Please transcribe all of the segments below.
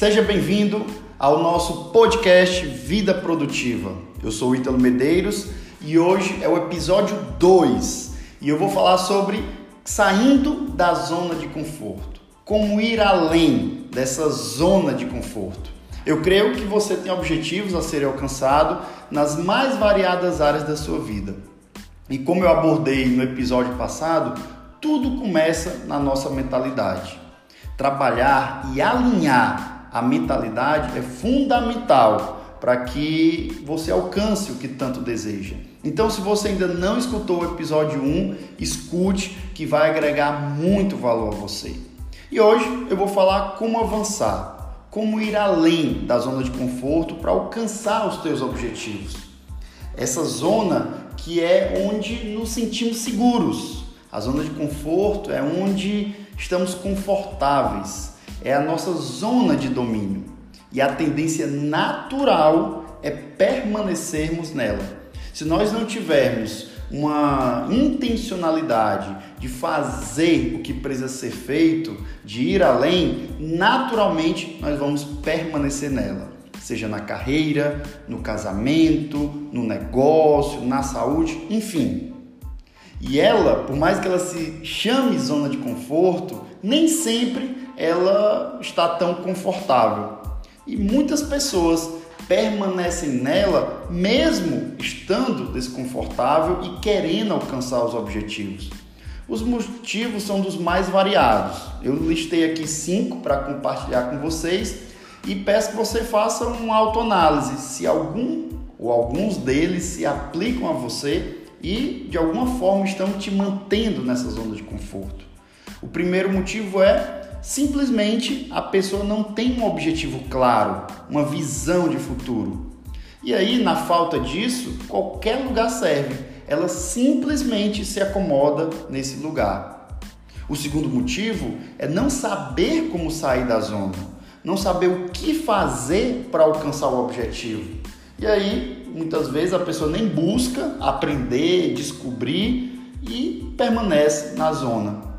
Seja bem-vindo ao nosso podcast Vida Produtiva. Eu sou o Ítalo Medeiros e hoje é o episódio 2 e eu vou falar sobre saindo da zona de conforto. Como ir além dessa zona de conforto. Eu creio que você tem objetivos a serem alcançados nas mais variadas áreas da sua vida. E como eu abordei no episódio passado, tudo começa na nossa mentalidade. Trabalhar e alinhar a mentalidade é fundamental para que você alcance o que tanto deseja. Então, se você ainda não escutou o episódio 1, escute que vai agregar muito valor a você. E hoje eu vou falar como avançar, como ir além da zona de conforto para alcançar os teus objetivos. Essa zona que é onde nos sentimos seguros. A zona de conforto é onde estamos confortáveis, é a nossa zona de domínio. E a tendência natural é permanecermos nela. Se nós não tivermos uma intencionalidade de fazer o que precisa ser feito, de ir além, naturalmente nós vamos permanecer nela. Seja na carreira, no casamento, no negócio, na saúde, enfim. E ela, por mais que ela se chame zona de conforto, nem sempre ela está tão confortável. E muitas pessoas permanecem nela mesmo estando desconfortável e querendo alcançar os objetivos. Os motivos são dos mais variados. Eu listei aqui cinco para compartilhar com vocês e peço que você faça uma autoanálise se algum ou alguns deles se aplicam a você e de alguma forma estão te mantendo nessa zona de conforto. O primeiro motivo é simplesmente a pessoa não tem um objetivo claro, uma visão de futuro. E aí, na falta disso, qualquer lugar serve. Ela simplesmente se acomoda nesse lugar. O segundo motivo é não saber como sair da zona, não saber o que fazer para alcançar o objetivo. E aí, muitas vezes a pessoa nem busca aprender, descobrir e permanece na zona.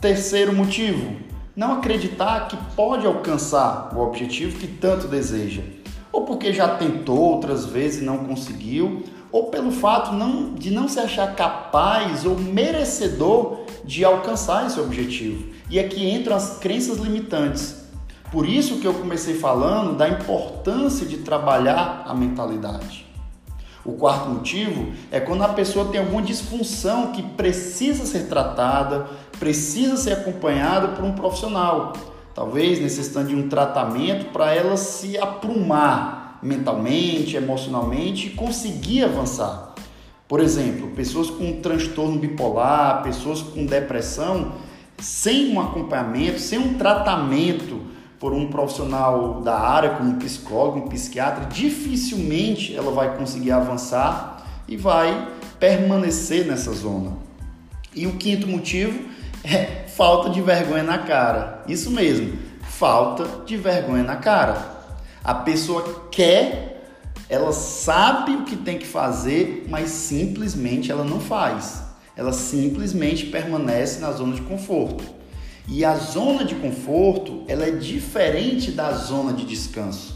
Terceiro motivo, não acreditar que pode alcançar o objetivo que tanto deseja, ou porque já tentou outras vezes e não conseguiu, ou pelo fato não, de não se achar capaz ou merecedor de alcançar esse objetivo. E aqui entram as crenças limitantes. Por isso que eu comecei falando da importância de trabalhar a mentalidade. O quarto motivo é quando a pessoa tem alguma disfunção que precisa ser tratada, precisa ser acompanhada por um profissional, talvez necessitando de um tratamento para ela se aprumar mentalmente, emocionalmente e conseguir avançar. Por exemplo, pessoas com transtorno bipolar, pessoas com depressão, sem um acompanhamento, sem um tratamento por um profissional da área, como psicólogo, um psiquiatra, dificilmente ela vai conseguir avançar e vai permanecer nessa zona. E o quinto motivo é falta de vergonha na cara. Isso mesmo, falta de vergonha na cara. A pessoa quer, ela sabe o que tem que fazer, mas simplesmente ela não faz. Ela simplesmente permanece na zona de conforto. E a zona de conforto, ela é diferente da zona de descanso.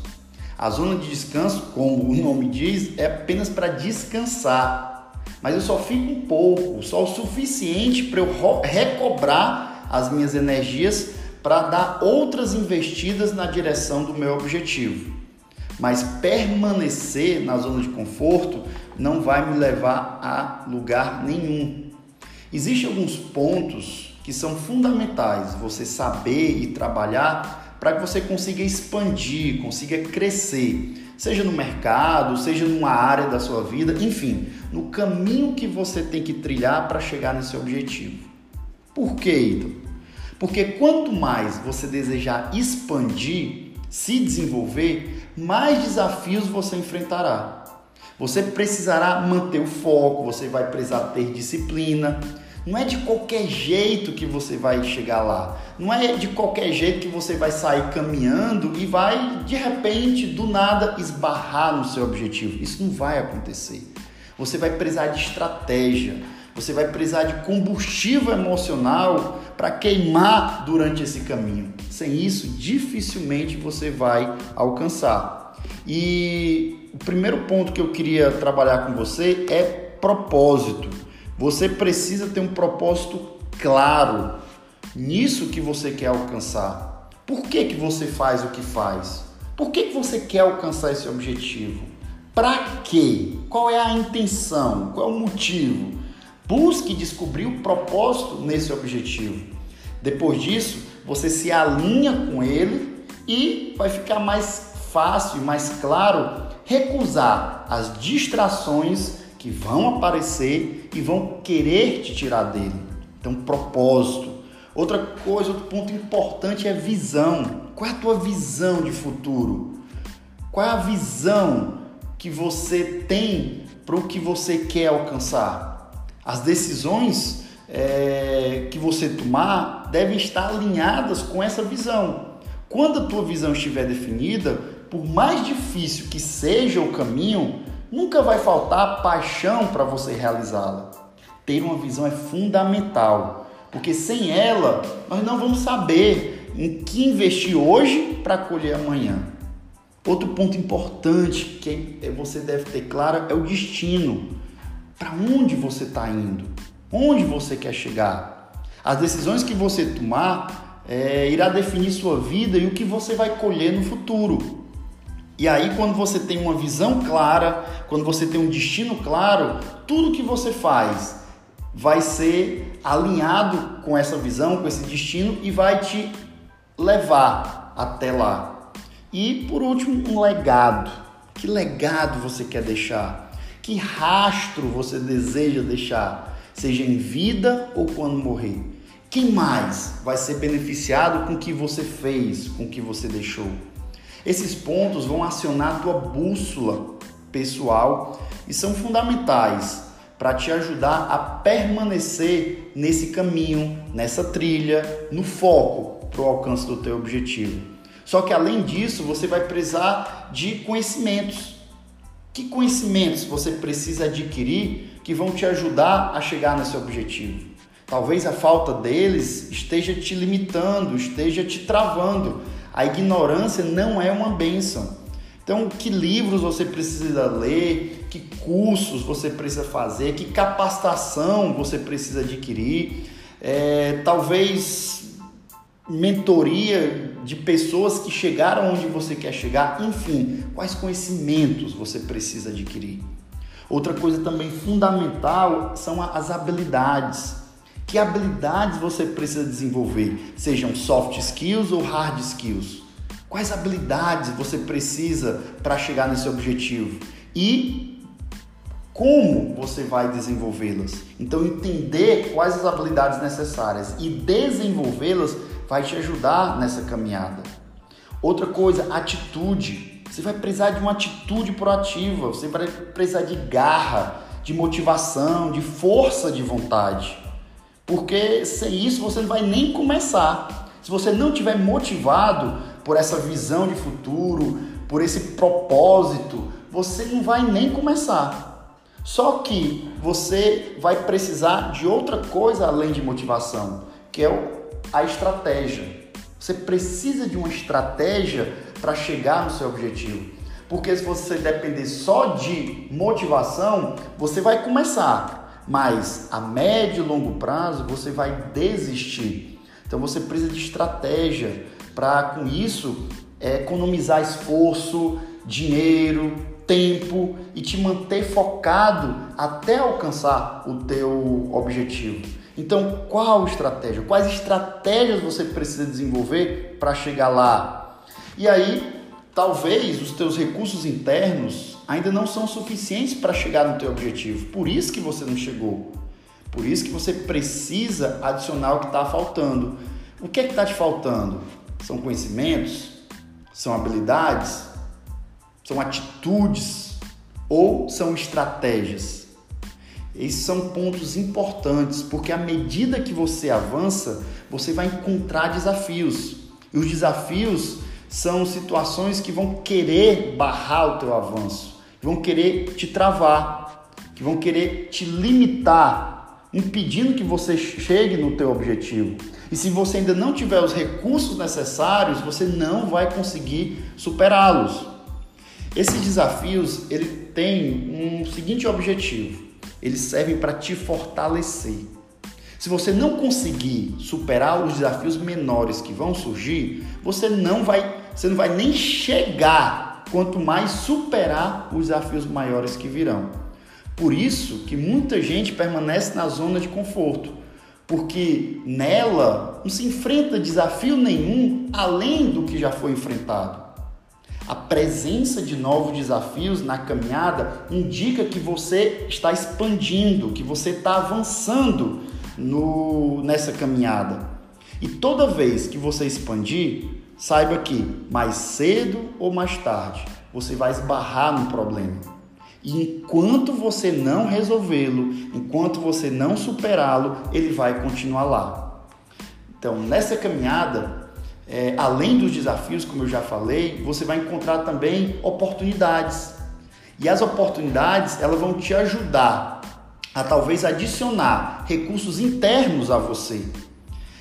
A zona de descanso, como o nome diz, é apenas para descansar. Mas eu só fico um pouco, só o suficiente para eu recobrar as minhas energias para dar outras investidas na direção do meu objetivo. Mas permanecer na zona de conforto não vai me levar a lugar nenhum. Existem alguns pontos que são fundamentais você saber e trabalhar para que você consiga expandir, consiga crescer, seja no mercado, seja numa área da sua vida, enfim, no caminho que você tem que trilhar para chegar nesse objetivo. Por quê? Porque quanto mais você desejar expandir, se desenvolver, mais desafios você enfrentará. Você precisará manter o foco, você vai precisar ter disciplina, não é de qualquer jeito que você vai chegar lá. Não é de qualquer jeito que você vai sair caminhando e vai de repente, do nada, esbarrar no seu objetivo. Isso não vai acontecer. Você vai precisar de estratégia. Você vai precisar de combustível emocional para queimar durante esse caminho. Sem isso, dificilmente você vai alcançar. E o primeiro ponto que eu queria trabalhar com você é propósito. Você precisa ter um propósito claro nisso que você quer alcançar. Por que, que você faz o que faz? Por que, que você quer alcançar esse objetivo? Para quê? Qual é a intenção? Qual é o motivo? Busque descobrir o propósito nesse objetivo. Depois disso, você se alinha com ele e vai ficar mais fácil e mais claro recusar as distrações que vão aparecer e vão querer te tirar dele. Então, propósito. Outra coisa, outro ponto importante é visão. Qual é a tua visão de futuro? Qual é a visão que você tem para o que você quer alcançar? As decisões é, que você tomar devem estar alinhadas com essa visão. Quando a tua visão estiver definida, por mais difícil que seja o caminho, nunca vai faltar paixão para você realizá-la. Ter uma visão é fundamental, porque sem ela nós não vamos saber em que investir hoje para colher amanhã. Outro ponto importante que você deve ter claro é o destino para onde você está indo, onde você quer chegar. As decisões que você tomar é, irá definir sua vida e o que você vai colher no futuro. E aí, quando você tem uma visão clara, quando você tem um destino claro, tudo que você faz vai ser alinhado com essa visão, com esse destino e vai te levar até lá. E por último, um legado. Que legado você quer deixar? Que rastro você deseja deixar, seja em vida ou quando morrer? Quem mais vai ser beneficiado com o que você fez, com o que você deixou? Esses pontos vão acionar a tua bússola pessoal e são fundamentais para te ajudar a permanecer nesse caminho, nessa trilha, no foco para o alcance do teu objetivo. Só que além disso, você vai precisar de conhecimentos que conhecimentos você precisa adquirir que vão te ajudar a chegar nesse objetivo? Talvez a falta deles esteja te limitando, esteja te travando. A ignorância não é uma benção. Então, que livros você precisa ler, que cursos você precisa fazer, que capacitação você precisa adquirir, é, talvez mentoria de pessoas que chegaram onde você quer chegar, enfim, quais conhecimentos você precisa adquirir. Outra coisa também fundamental são as habilidades. Que habilidades você precisa desenvolver, sejam soft skills ou hard skills? Quais habilidades você precisa para chegar nesse objetivo? E como você vai desenvolvê-las? Então, entender quais as habilidades necessárias e desenvolvê-las vai te ajudar nessa caminhada. Outra coisa, atitude. Você vai precisar de uma atitude proativa, você vai precisar de garra, de motivação, de força de vontade. Porque sem isso você não vai nem começar. Se você não tiver motivado por essa visão de futuro, por esse propósito, você não vai nem começar. Só que você vai precisar de outra coisa além de motivação, que é a estratégia. Você precisa de uma estratégia para chegar no seu objetivo. Porque se você depender só de motivação, você vai começar, mas a médio e longo prazo você vai desistir. Então você precisa de estratégia para com isso economizar esforço, dinheiro, tempo e te manter focado até alcançar o teu objetivo. Então, qual estratégia? Quais estratégias você precisa desenvolver para chegar lá? E aí, talvez os teus recursos internos ainda não são suficientes para chegar no teu objetivo. Por isso que você não chegou. Por isso que você precisa adicionar o que está faltando. O que é que está te faltando? São conhecimentos? São habilidades? São atitudes? Ou são estratégias? Esses são pontos importantes, porque à medida que você avança, você vai encontrar desafios. E os desafios são situações que vão querer barrar o teu avanço, que vão querer te travar, que vão querer te limitar. impedindo que você chegue no teu objetivo. E se você ainda não tiver os recursos necessários, você não vai conseguir superá-los. Esses desafios, ele tem um seguinte objetivo. Eles servem para te fortalecer. Se você não conseguir superar os desafios menores que vão surgir, você não vai, você não vai nem chegar, quanto mais superar os desafios maiores que virão. Por isso que muita gente permanece na zona de conforto, porque nela não se enfrenta desafio nenhum além do que já foi enfrentado. A presença de novos desafios na caminhada indica que você está expandindo, que você está avançando no, nessa caminhada. E toda vez que você expandir, saiba que mais cedo ou mais tarde você vai esbarrar no problema. E enquanto você não resolvê-lo, enquanto você não superá-lo, ele vai continuar lá. Então, nessa caminhada, é, além dos desafios, como eu já falei, você vai encontrar também oportunidades. E as oportunidades, elas vão te ajudar a talvez adicionar recursos internos a você.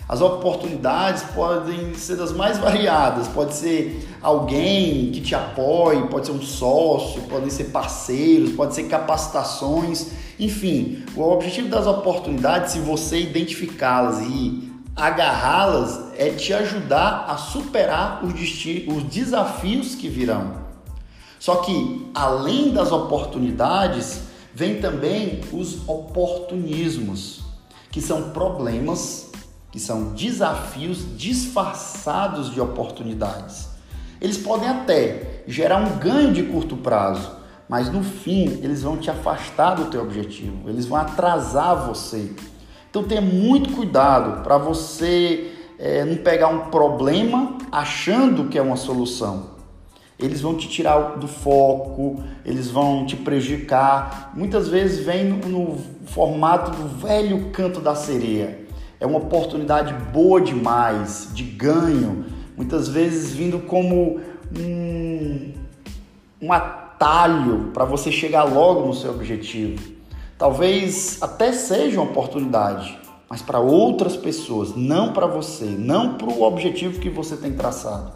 As oportunidades podem ser das mais variadas, pode ser alguém que te apoie, pode ser um sócio, podem ser parceiros, pode ser capacitações, enfim, o objetivo das oportunidades, se você identificá-las e agarrá-las, é te ajudar a superar os, os desafios que virão. Só que além das oportunidades, vem também os oportunismos, que são problemas que são desafios disfarçados de oportunidades. Eles podem até gerar um ganho de curto prazo, mas no fim eles vão te afastar do teu objetivo, eles vão atrasar você. Então tenha muito cuidado para você é, não pegar um problema achando que é uma solução. Eles vão te tirar do foco, eles vão te prejudicar. Muitas vezes vem no, no formato do velho canto da sereia é uma oportunidade boa demais, de ganho, muitas vezes vindo como um, um atalho para você chegar logo no seu objetivo. Talvez até seja uma oportunidade, mas para outras pessoas, não para você, não para o objetivo que você tem traçado.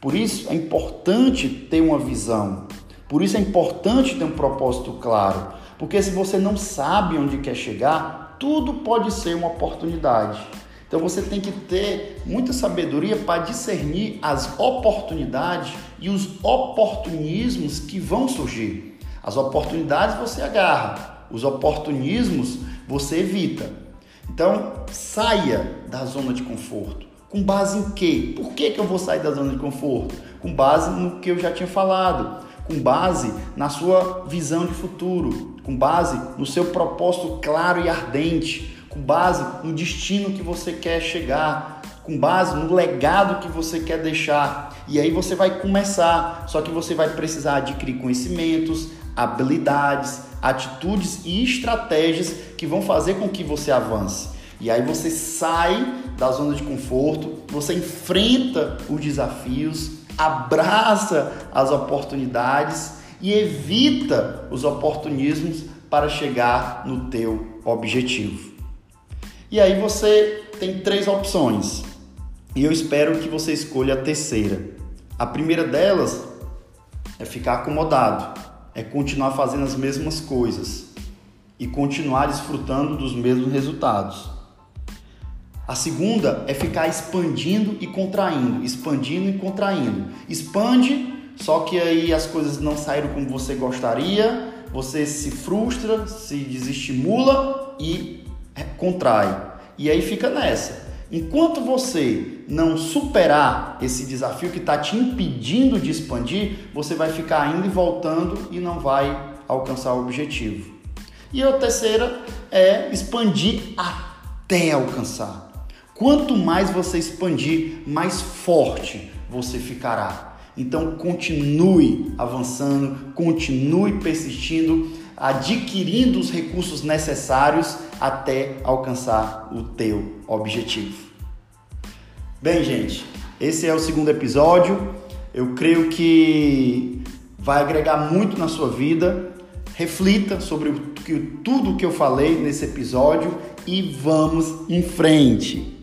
Por isso é importante ter uma visão, por isso é importante ter um propósito claro, porque se você não sabe onde quer chegar, tudo pode ser uma oportunidade. Então você tem que ter muita sabedoria para discernir as oportunidades e os oportunismos que vão surgir. As oportunidades você agarra, os oportunismos você evita. Então saia da zona de conforto. Com base em quê? Por que, que eu vou sair da zona de conforto? Com base no que eu já tinha falado com base na sua visão de futuro, com base no seu propósito claro e ardente, com base no destino que você quer chegar, com base no legado que você quer deixar. E aí você vai começar, só que você vai precisar adquirir conhecimentos, habilidades, atitudes e estratégias que vão fazer com que você avance. E aí você sai da zona de conforto, você enfrenta os desafios, abraça as oportunidades e evita os oportunismos para chegar no teu objetivo. E aí você tem três opções. E eu espero que você escolha a terceira. A primeira delas é ficar acomodado, é continuar fazendo as mesmas coisas e continuar desfrutando dos mesmos resultados. A segunda é ficar expandindo e contraindo, expandindo e contraindo. Expande, só que aí as coisas não saíram como você gostaria, você se frustra, se desestimula e contrai. E aí fica nessa. Enquanto você não superar esse desafio que está te impedindo de expandir, você vai ficar indo e voltando e não vai alcançar o objetivo. E a terceira é expandir até alcançar. Quanto mais você expandir, mais forte você ficará. Então continue avançando, continue persistindo, adquirindo os recursos necessários até alcançar o teu objetivo. Bem, gente, esse é o segundo episódio. Eu creio que vai agregar muito na sua vida. Reflita sobre o tudo que eu falei nesse episódio e vamos em frente.